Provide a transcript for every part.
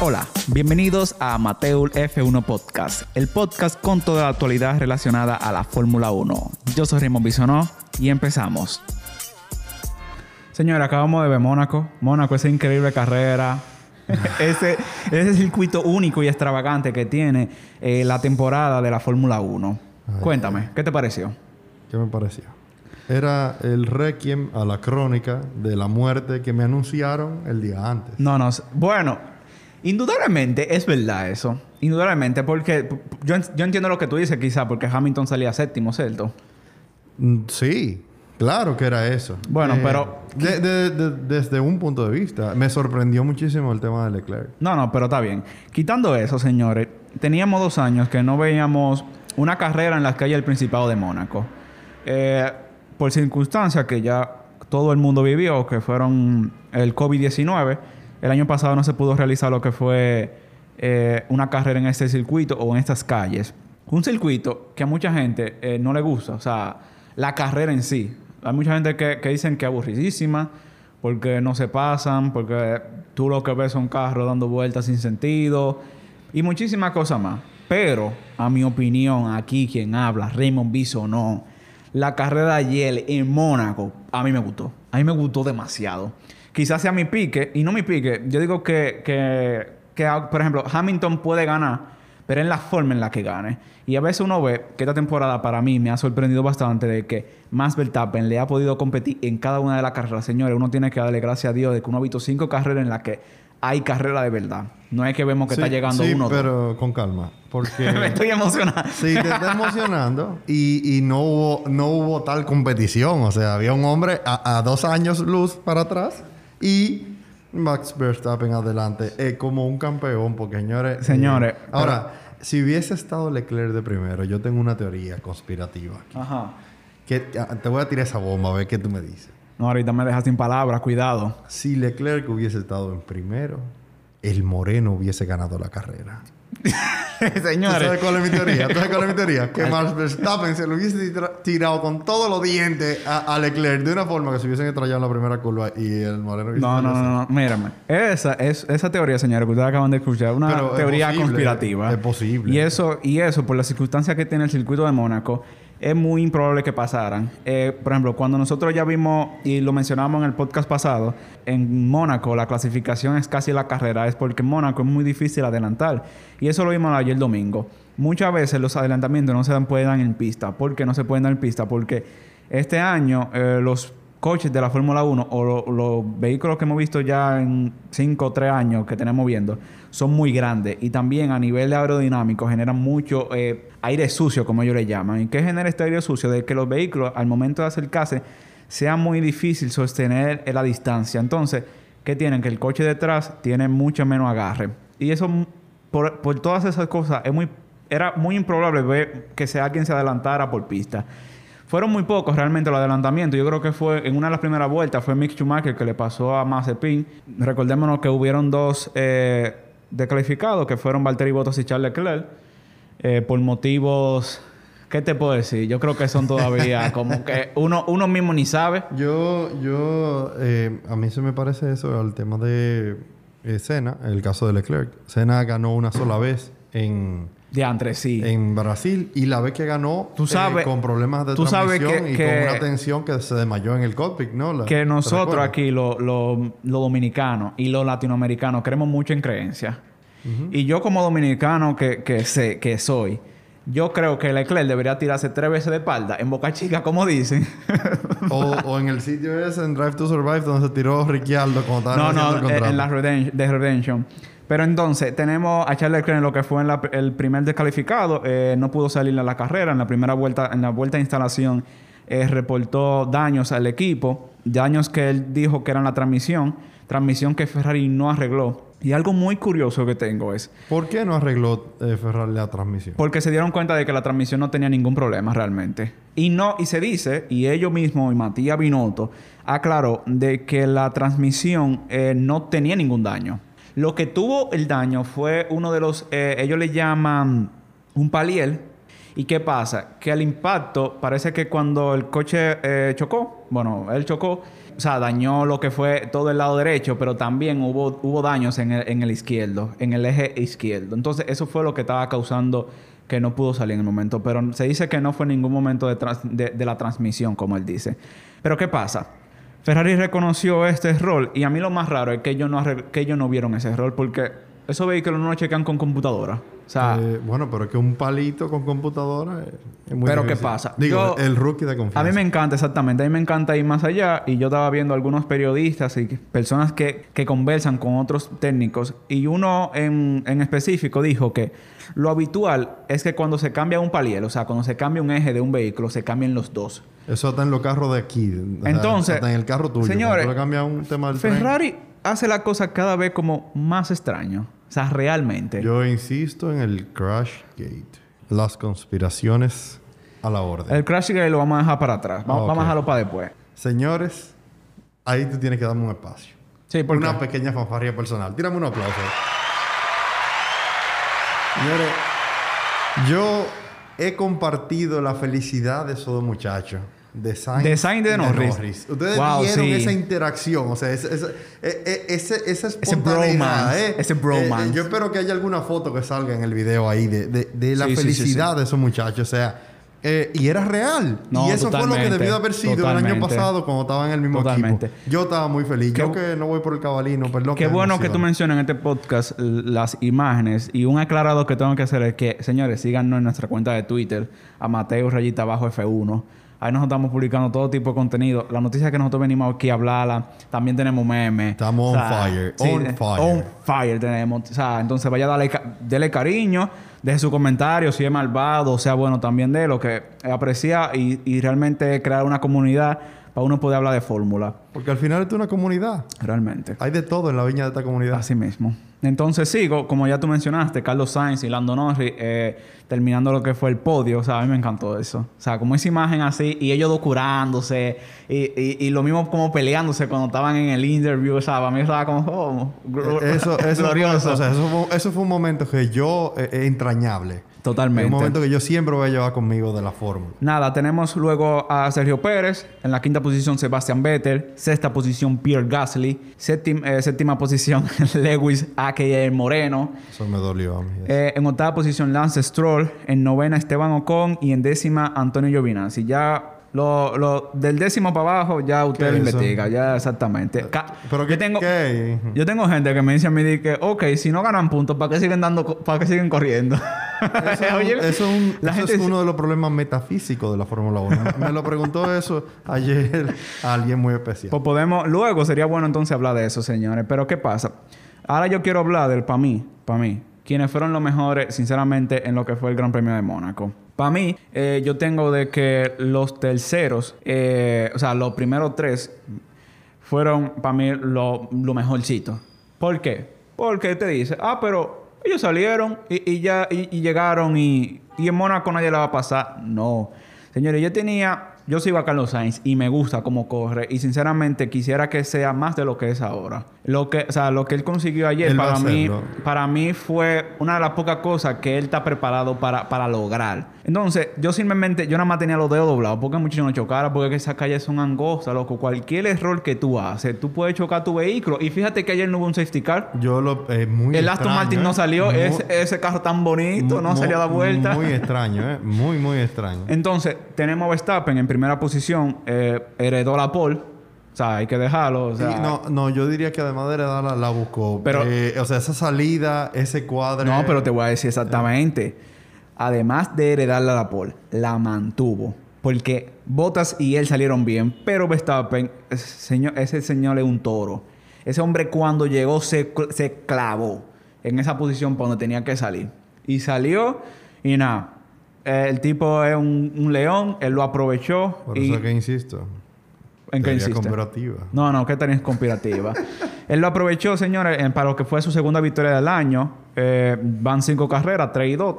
Hola, bienvenidos a Mateul F1 Podcast, el podcast con toda la actualidad relacionada a la Fórmula 1. Yo soy Raymond Bisonó y empezamos. Señora, acabamos de ver Mónaco. Mónaco, esa increíble carrera. ese, ese circuito único y extravagante que tiene eh, la temporada de la Fórmula 1. Cuéntame, ¿qué te pareció? ¿Qué me pareció? Era el requiem a la crónica de la muerte que me anunciaron el día antes. No, no. Bueno, indudablemente es verdad eso. Indudablemente, porque yo, yo entiendo lo que tú dices, quizá, porque Hamilton salía séptimo, ¿cierto? Mm, Sí, claro que era eso. Bueno, Eh, pero- de- de- de- desde un punto de vista, me sorprendió muchísimo el tema de Leclerc. No, no, pero está bien. Quitando eso, señores, teníamos dos años que no veíamos una carrera en las calles del Principado de Mónaco. Eh, por circunstancias que ya todo el mundo vivió, que fueron el COVID-19, el año pasado no se pudo realizar lo que fue eh, una carrera en este circuito o en estas calles. Un circuito que a mucha gente eh, no le gusta, o sea, la carrera en sí. Hay mucha gente que, que dicen que es aburridísima, porque no se pasan, porque tú lo que ves son carros dando vueltas sin sentido y muchísimas cosas más. Pero, a mi opinión, aquí quien habla, Raymond no, la carrera de ayer en Mónaco, a mí me gustó. A mí me gustó demasiado. Quizás sea mi pique, y no mi pique. Yo digo que, que, que, por ejemplo, Hamilton puede ganar, pero en la forma en la que gane. Y a veces uno ve que esta temporada para mí me ha sorprendido bastante de que Max Verstappen le ha podido competir en cada una de las carreras. Señores, uno tiene que darle gracias a Dios de que uno ha visto cinco carreras en las que hay carrera de verdad. No es que vemos que Sí, está llegando sí, uno pero con calma. Porque... me estoy emocionando. Sí, te está emocionando y, y no, hubo, no hubo tal competición. O sea, había un hombre a, a dos años luz para atrás y Max Verstappen adelante eh, como un campeón. Porque, señores... eh, Señores, ahora, si hubiese estado Leclerc de primero, yo tengo una teoría conspirativa. aquí. Ajá. Que, ah, te voy a tirar esa bomba a ver qué tú me dices. No, ahorita me dejas sin palabras, cuidado. Si Leclerc hubiese estado en primero, el Moreno hubiese ganado la carrera. ¿Tú sabes Señores, cuál es mi teoría? ¿Tú sabes cuál es mi teoría? Que Max Verstappen se lo hubiese tira- tirado con todos los dientes a, a Leclerc de una forma que se hubiesen estrellado en la primera curva y el Moreno no, no, no, no, mírame. Esa, es, esa teoría, señores, que ustedes acaban de escuchar, una Pero es teoría posible, conspirativa. es posible. Y eso, y eso, por las circunstancias que tiene el circuito de Mónaco, es muy improbable que pasaran. Eh, por ejemplo, cuando nosotros ya vimos, y lo mencionamos en el podcast pasado, en Mónaco la clasificación es casi la carrera, es porque en Mónaco es muy difícil adelantar. Y eso lo vimos ayer domingo. Muchas veces los adelantamientos no se dan- pueden dar en pista. ¿Por qué no se pueden dar en pista? Porque este año eh, los coches de la Fórmula 1 o lo- los vehículos que hemos visto ya en 5 o 3 años que tenemos viendo son muy grandes y también a nivel aerodinámico generan mucho eh, aire sucio, como ellos le llaman. ¿Y qué genera este aire sucio? De que los vehículos al momento de acercarse sea muy difícil sostener la distancia. Entonces, ¿qué tienen? Que el coche detrás tiene mucho menos agarre. Y eso, por, por todas esas cosas, es muy, era muy improbable ver que sea alguien se adelantara por pista. Fueron muy pocos realmente los adelantamientos. Yo creo que fue en una de las primeras vueltas fue Mick Schumacher que le pasó a Mazepin. Recordémonos que hubieron dos eh, descalificados que fueron Valtteri Bottas y Charles Leclerc eh, por motivos ¿qué te puedo decir? Yo creo que son todavía como que uno uno mismo ni sabe. Yo, yo, eh, a mí se me parece eso al tema de eh, Senna, el caso de Leclerc. Senna ganó una sola vez en, De entre sí. en Brasil y la vez que ganó Tú sabes- eh, con problemas de tú sabes transmisión que- y que- con una tensión que se desmayó en el cockpit, ¿no? La- que ¿te nosotros aquí, los lo, lo dominicanos y los latinoamericanos, creemos mucho en creencias. Y yo como dominicano que, que sé, que soy, yo creo que Leclerc debería tirarse tres veces de espalda en Boca Chica, como dicen. O, o en el sitio ese, en Drive to Survive, donde se tiró Ricciardo cuando no, estaban no, el en la Redemption, de Redemption. Pero entonces, tenemos a Charles Leclerc en lo que fue en la- el primer descalificado. eh, no pudo salir a la carrera. En la primera vuelta, en la vuelta de instalación, eh, reportó daños al equipo. Daños que él dijo que eran la transmisión. Transmisión que Ferrari no arregló. Y algo muy curioso que tengo es... ¿Por qué no arregló eh, Ferrari la transmisión? Porque se dieron cuenta de que la transmisión no tenía ningún problema realmente. Y no, y se dice, y ellos mismos, y Matías Binotto, aclaró de que la transmisión no tenía ningún daño. Lo que tuvo el daño fue uno de los, eh, ellos le llaman un paliel, ¿Y qué pasa? Que el impacto parece que cuando el coche eh, chocó, bueno, él chocó, o sea, dañó lo que fue todo el lado derecho, pero también hubo, hubo daños en el, en el izquierdo, en el eje izquierdo. Entonces, eso fue lo que estaba causando que no pudo salir en el momento. Pero se dice que no fue ningún momento de- de la transmisión, como él dice. Pero ¿qué pasa? Ferrari reconoció este error y a mí lo más raro es que ellos no, que ellos no vieron ese error porque esos vehículos no lo chequean con computadora. O sea, Eh, bueno, pero es que un palito con computadora es, es muy Pero ¿qué pasa? Digo, Yo- el rookie de confianza. A mí me encanta, exactamente. A mí me encanta ir más allá. Y yo estaba viendo algunos periodistas y personas que, que conversan con otros técnicos. Y uno en, en específico dijo que lo habitual es que cuando se cambia un palier, o sea, cuando se cambia un eje de un vehículo, se cambian los dos. Eso está en los carros de aquí. Entonces, hasta en el carro tuyo. señores, cambias un tema del tren. Ferrari hace la cosa cada vez como más extraño. O sea, realmente. Yo insisto en el Crash Gate. Las conspiraciones a la orden. El Crash Gate lo vamos a dejar para atrás. Va- Vamos a dejarlo para después. Señores, ahí tú tienes que darme un espacio. Sí, porque... Una pequeña fanfarria personal. Tírame un aplauso. Señores, yo he compartido la felicidad de esos dos muchachos. Sainz, De Sainz y de Norris. Ustedes Wow, vieron sí. esa interacción, o sea, ese, ese, e- e- ese- esa espontaneidad, bromance, ¿eh? ese bromance. Eh, yo espero que haya alguna foto que salga en el video ahí de, de- de la Sí, felicidad sí. de esos muchachos. O sea, eh, y era real. No, y eso fue lo que debió de haber sido el año pasado cuando estaban en el mismo Totalmente. equipo. Yo estaba muy feliz. Qué yo que no voy por el cabalino, perdón. Qué me bueno que tú mencionas en este podcast las imágenes. Y un aclarado que tengo que hacer es que, señores, síganos en nuestra cuenta de Twitter, a Mateo Rayita Bajo F1. Ahí nos estamos publicando todo tipo de contenido. La noticia que nosotros venimos aquí a hablarla. También tenemos memes. Estamos on fire, on eh, fire. On fire tenemos. O sea, entonces vaya a darle, dele cariño. Deje su comentario. Si es malvado, sea bueno también de lo que aprecia. Y, y realmente crear una comunidad para uno poder hablar de fórmula. Porque al final esto es una comunidad. Realmente. Hay de todo en la viña de esta comunidad. Así mismo. Entonces sigo, como ya tú mencionaste, Carlos Sainz y Lando Norris eh, terminando lo que fue el podio. O sea, a mí me encantó eso. O sea, como esa imagen así y ellos dos curándose y, y, y lo mismo como peleándose cuando estaban en el interview. O sea, para mí estaba como oh, Eh, Eso, eso, glorioso. Fue, o sea, eso, fue, eso fue un momento que yo... eh, eh, entrañable. Totalmente. Un momento que yo siempre voy a llevar conmigo de la fórmula. Nada, tenemos luego a Sergio Pérez. En la quinta posición, Sebastian Vettel. Sexta posición, Pierre Gasly. Séptim- eh, séptima posición, Lewis, a.k.a. Moreno. Eso me dolió a mí. Eh, en octava posición, Lance Stroll. En novena, Esteban Ocon. Y en décima, Antonio Giovinazzi. Ya lo, lo- del décimo para abajo, ya usted ¿Qué lo es eso? investiga. Ya exactamente. Ca- Pero yo ¿qué, tengo, qué? yo tengo gente que me dice a mí que, ok, si no ganan puntos, ¿para qué siguen dando, para qué siguen corriendo? Eso, Oye, eso es, un- la eso gente es dice- uno de los problemas metafísicos de la Fórmula 1. Me lo preguntó eso ayer a alguien muy especial. Pues podemos, luego sería bueno entonces hablar de eso, señores. Pero ¿qué pasa? Ahora yo quiero hablar del para mí, para mí, quienes fueron los mejores, sinceramente, en lo que fue el Gran Premio de Mónaco. Para mí, eh, yo tengo de que los terceros, eh, o sea, los primeros tres, fueron para mí lo, lo mejorcito. ¿Por qué? Porque te dice, ah, pero ellos salieron y, ya y, y llegaron y, y en Mónaco nadie le va a pasar. No. Señores, yo tenía, yo sigo a Carlos Sainz y me gusta cómo corre y sinceramente quisiera que sea más de lo que es ahora. Lo que, o sea, lo que él consiguió ayer Él para mí, para mí fue una de las pocas cosas que él está preparado para, para lograr. Entonces, yo simplemente, yo nada más tenía los dedos doblados porque mucho no chocara, porque esas calles son angostas, loco. Cualquier error que tú haces, tú puedes chocar tu vehículo. Y fíjate que ayer no hubo un safety car. Yo lo... eh, muy El Aston extraño, Martin ¿eh? no salió, Muy- ese, ese carro tan bonito, no salió a dar vuelta. Muy extraño, ¿eh? Muy, muy extraño. Entonces, tenemos a Verstappen en primera posición, eh, heredó la pole. O sea, hay que dejarlo. O sea, Y no, no, yo diría que además de heredarla, la buscó. Pero- Eh, o sea, esa salida, ese cuadro... No, pero te voy a decir exactamente. Además de heredarle a la pole, la mantuvo. Porque Bottas y él salieron bien, pero Verstappen, ese señor, ese señor es un toro. Ese hombre cuando llegó se, se clavó en esa posición por donde tenía que salir. Y salió y nada. Eh, El tipo es un, un león, él lo aprovechó. Por y, eso que insisto. ¿En qué Teoría insiste? comparativa. No, no, que tenés conspirativa. Él lo aprovechó, señores, para lo que fue su segunda victoria del año. Eh, van cinco carreras, tres y dos,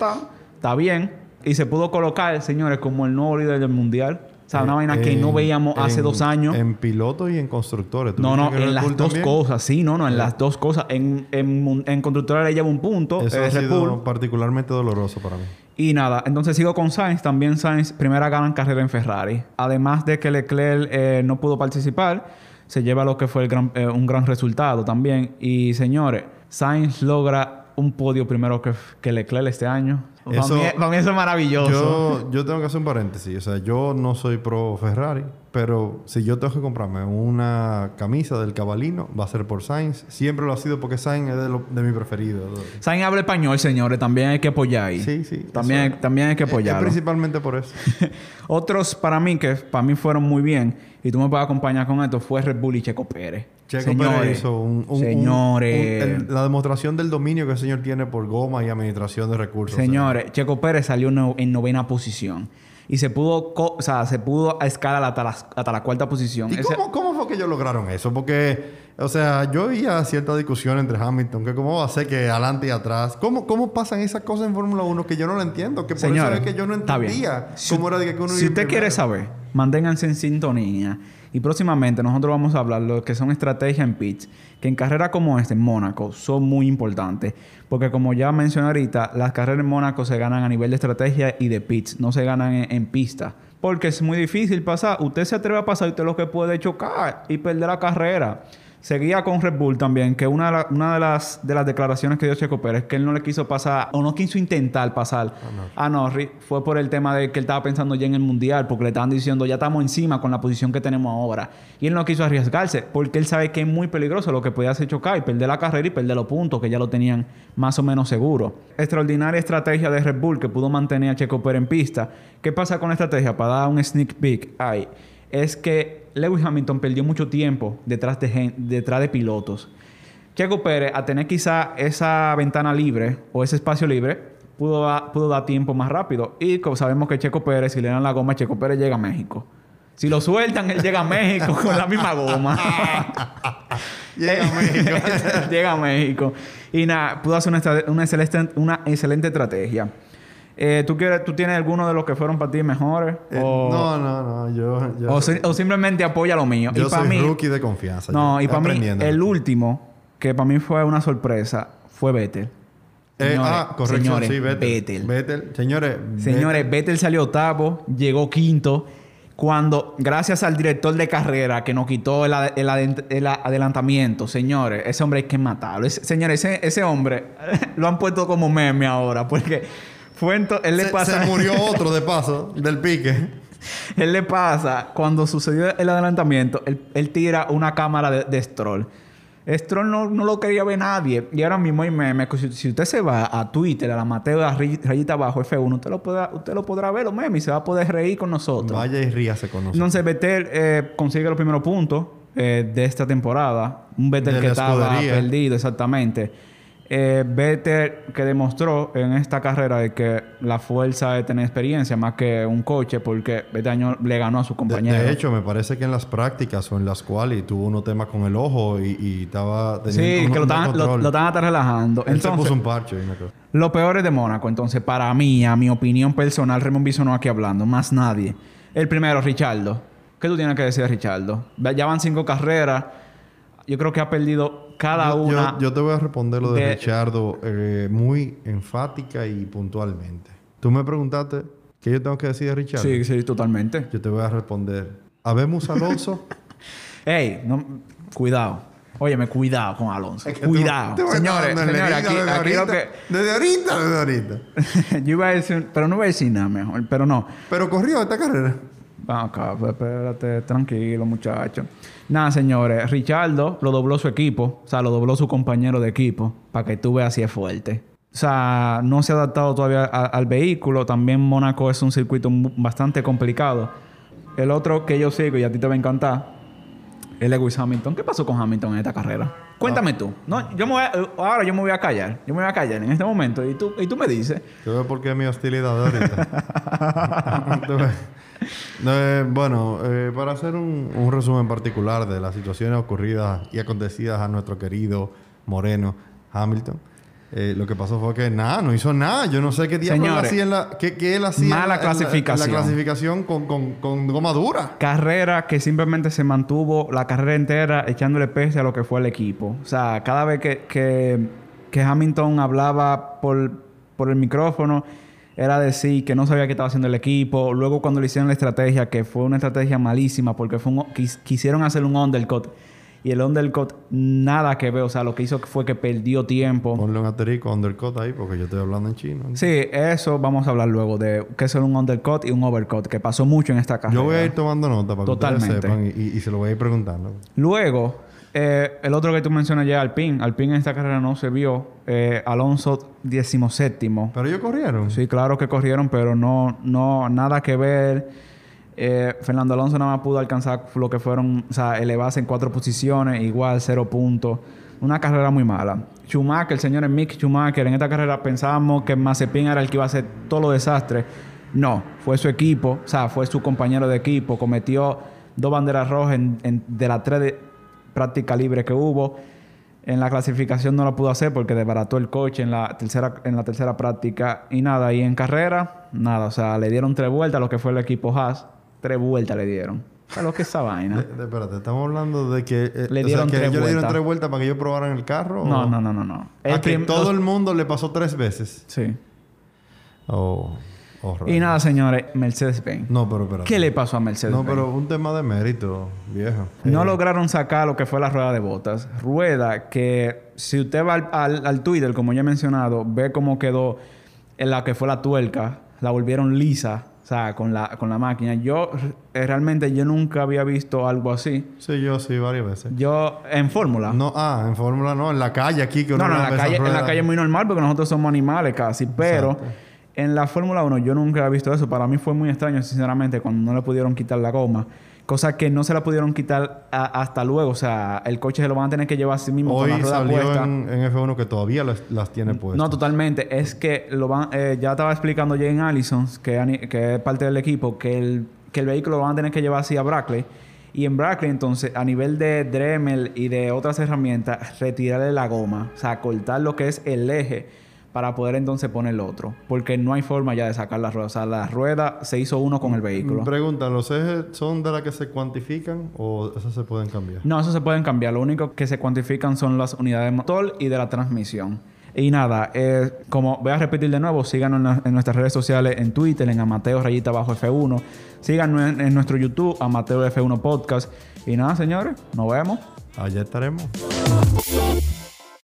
está bien. Y se pudo colocar, señores, como el nuevo líder del mundial. O sea, una vaina que no En- veíamos hace dos años. En pilotos y en constructores. ¿Tú no, no, en las dos también? cosas. Sí, no, no, en las dos cosas. En, en, en constructora le lleva un punto. Eso eh, ha sido Bull. particularmente doloroso para mí. Y nada, entonces sigo con Sainz. También Sainz, primera gran carrera en Ferrari. Además de que Leclerc eh, no pudo participar, se lleva lo que fue el gran- eh, un gran resultado también. Y señores, Sainz logra un podio primero que, que Leclerc este año. Eso- mí eso es maravilloso. Yo, yo tengo que hacer un paréntesis. O sea, yo no soy pro Ferrari, pero si yo tengo que comprarme una camisa del cabalino, va a ser por Sainz. Siempre lo ha sido porque Sainz es de, lo- de mi preferido. Sainz habla español, señores. También hay que apoyar ahí. Sí, sí. También, también hay que es- es principalmente por eso. Otros para mí que para mí fueron muy bien y tú me puedes acompañar con esto fue Red Bull y Checo Pérez. Checo señores, Pérez hizo un, señores, un- el- la demostración del dominio que el señor tiene por goma y administración de recursos. señores, Checo Pérez salió no- en novena posición y se pudo, o sea, se pudo escalar hasta la, hasta la cuarta posición. ¿Y Ese- cómo, cómo fue que ellos lograron eso? Porque, o sea, yo oía cierta discusión entre Hamilton, que cómo va a ser que adelante y atrás. ¿Cómo, cómo pasan esas cosas en Fórmula 1 que yo no lo entiendo? Que por Señores, eso es que yo no entendía Si- cómo era de que uno Si usted quiere saber, manténganse en sintonía. Y próximamente nosotros vamos a hablar de lo que son estrategias en pits, que en carreras como esta, en Mónaco, son muy importantes. Porque como ya mencioné ahorita, las carreras en Mónaco se ganan a nivel de estrategia y de pits, no se ganan en, pista. Porque es muy difícil pasar. Usted se atreve a pasar y usted lo que puede chocar y perder la carrera. Seguía con Red Bull también, que una de, la- una de las, de las declaraciones que dio Checo Pérez, que él no le quiso pasar, o no quiso intentar pasar a Norris, fue por el tema de que él estaba pensando ya en el Mundial, porque le estaban diciendo, ya estamos encima con la posición que tenemos ahora. Y él no quiso arriesgarse, porque él sabe que es muy peligroso lo que podía hacer chocar y perder la carrera y perder los puntos, que ya lo tenían más o menos seguro. Extraordinaria estrategia de Red Bull que pudo mantener a Checo Pérez en pista. ¿Qué pasa con la estrategia? Para dar un sneak peek ahí es que Lewis Hamilton perdió mucho tiempo detrás de, gen- detrás de pilotos. Checo Pérez, a tener quizá esa ventana libre o ese espacio libre, pudo, da- pudo dar tiempo más rápido. Y como sabemos que Checo Pérez, si le dan la goma, Checo Pérez llega a México. Si lo sueltan, él llega a México con la misma goma. Llega a México. llega a México. Y nada, pudo hacer una, estra- una excelente, una excelente estrategia. Eh, ¿tú, quieres, ¿Tú tienes alguno de los que fueron para ti mejores? Eh, o, no, no, no. Yo, yo, o, si- o simplemente apoya lo mío. yo y soy mí, rookie de confianza. no, yo. y para mí, el último, que para mí fue una sorpresa, fue Vettel. Eh, Señores, ah, señores, sí, Vettel. Vettel. Vettel. Señores, Señores, Vettel salió octavo, llegó quinto. Cuando, gracias al director de carrera que nos quitó el, adelantamiento, señores, ese hombre hay que matarlo. Ese- señores, ese, ese hombre lo han puesto como meme ahora, porque fue él le se, pasa. se murió otro de paso del pique. Él le pasa, cuando sucedió el adelantamiento, él, él tira una cámara de, de Stroll. Stroll no, no lo quería ver nadie. Y ahora mismo hay memes que si, si usted se va a Twitter, a la Mateo, a ray- rayita abajo, F1, usted lo, podrá, usted lo podrá ver los memes y se va a poder reír con nosotros. Vaya y ríase con nosotros. Entonces, Vettel eh, consigue los primeros puntos eh, de esta temporada. Un Vettel De que estaba escudería. perdido, exactamente. Eh, Vettel que demostró en esta carrera de que la fuerza es tener experiencia más que un coche, porque este año le ganó a su De, compañero. de hecho, me parece que en las prácticas o en las cuales tuvo unos temas con el ojo y, y estaba teniendo sí, un- que lo estaban, lo, lo hasta relajando. Él se Entonces, puso un parche. Lo peor es de Mónaco. Entonces, para mí, a mi opinión personal, Raymond Bisonó aquí hablando, más nadie. El primero, Richardo. ¿Qué tú tienes que decir de Richardo? Ya van cinco carreras. Yo creo que ha perdido cada Yo, yo- una. yo te voy a responder lo de, de- Richardo eh, muy enfática y puntualmente. Tú me preguntaste qué yo tengo que decir de Richardo. Sí, sí, totalmente. Yo te voy a responder. Habemos Alonso. Ey, no, cuidado. Óyeme, cuidado con Alonso. Es que cuidado. te- te voy señores, señores, aquí, desde aquí lo ahorita. que... Desde ahorita, desde ahorita. yo iba a decir... Pero no voy a decir nada mejor. Pero no. Pero corrió esta carrera. Acá, pues, espérate, tranquilo, muchacho. Nada, señores, Richardo lo dobló su equipo, o sea, lo dobló su compañero de equipo, para que tú veas si es fuerte. O sea, no se ha adaptado todavía a- al vehículo. También Mónaco es un circuito bastante complicado. El otro que yo sigo y a ti te va a encantar es Lewis Hamilton. ¿Qué pasó con Hamilton en esta carrera? Cuéntame tú. No, yo me voy a- ahora yo me voy a callar. Yo me voy a callar en este momento y tú, y tú me dices. Tú ves por qué mi hostilidad ahorita. Eh, bueno, eh, para hacer un, un resumen particular de las situaciones ocurridas y acontecidas a nuestro querido Moreno Hamilton. Eh, lo que pasó fue que nada, no hizo nada. Yo no sé qué Señores, hacía en la, qué, qué él hacía mala la- en la- clasificación. En la, clasificación con, con, con goma dura. Carrera que simplemente se mantuvo la carrera entera echándole pese a lo que fue el equipo. O sea, cada vez que, que, que Hamilton hablaba por, por el micrófono, era decir que no sabía qué estaba haciendo el equipo. Luego cuando le hicieron la estrategia, que fue una estrategia malísima porque fue un- quis- quisieron hacer un undercut. Y el undercut nada que ver. O sea, lo que hizo fue que perdió tiempo. Ponle un asterisco undercut ahí porque yo estoy hablando en chino. Sí, eso vamos a hablar luego de qué es un undercut y un overcut, que pasó mucho en esta carrera. Yo voy a ir tomando nota para que Totalmente. ustedes sepan y, y- y se lo voy a ir preguntando. Luego, eh, el otro que tú mencionas ya, Alpine. Alpine en esta carrera no se vio. Eh, Alonso, 17. Pero ellos corrieron. Sí, claro que corrieron, pero no, no, nada que ver. Eh, Fernando Alonso nada más pudo alcanzar lo que fueron, o sea, elevarse en cuatro posiciones, igual, cero puntos. Una carrera muy mala. Schumacher, el señor Mick Schumacher, en esta carrera pensábamos que Mazepin era el que iba a hacer todo los desastres. No, fue su equipo, o sea, fue su compañero de equipo. Cometió dos banderas rojas en- en- de las tres de práctica libre que hubo. En la clasificación no lo pudo hacer porque desbarató el coche en la tercera, en la tercera práctica. Y nada, y en carrera, nada. O sea, le dieron tres vueltas a lo que fue el equipo Haas. Tres vueltas le dieron. ¿Sabes lo que es esa vaina? De- de- espérate, estamos hablando de que, eh, Le o sea, dieron que tres ellos le dieron vueltas. tres vueltas para que ellos probaran el carro. No, o- no, no, no, no. A que todo los- el mundo le pasó tres veces. Sí. Oh, Y nada, señores, Mercedes-Benz. No, pero espérate. ¿Qué le pasó a Mercedes-Benz? No, pero un tema de mérito, viejo. No Eh, lograron sacar lo que fue la rueda de botas. Rueda que, si usted va al, al- al Twitter, como ya he mencionado, ve cómo quedó en la que fue la tuerca. La volvieron lisa, o sea, con la, con la máquina. Yo, eh, realmente, yo nunca había visto algo así. Sí, yo sí, varias veces. Yo, en Fórmula. No, ah, en Fórmula no, en la calle aquí que uno No, no, en la, calle, en la calle es muy normal porque nosotros somos animales casi. Pero Exacto. En la Fórmula 1 yo nunca he visto eso. Para mí fue muy extraño, sinceramente, cuando no le pudieron quitar la goma. Cosa que no se la pudieron quitar a- hasta luego. O sea, el coche se lo van a tener que llevar a sí mismo con la Hoy rueda salió puesta. en, en F1 que todavía las, las tiene puestas. No, totalmente. Es que lo van, eh, ya estaba explicando Jane Allison, que es parte del equipo, que el, que el vehículo lo van a tener que llevar así a Brackley. Y en Brackley, entonces, a nivel de Dremel y de otras herramientas, retirarle la goma. O sea, cortar lo que es el eje para poder entonces poner el otro. Porque no hay forma ya de sacar la rueda. O sea, la rueda se hizo uno con el vehículo. Pregunta, ¿los ejes son de las que se cuantifican o esas se pueden cambiar? No, eso se pueden cambiar. Lo único que se cuantifican son las unidades de motor y de la transmisión. Y nada, eh, como voy a repetir de nuevo, síganos en, la- en nuestras redes sociales, en Twitter, en Amateo Rayita Bajo F1. Síganos en, en nuestro YouTube, Amateo F1 Podcast. Y nada, señores, nos vemos. Allá estaremos.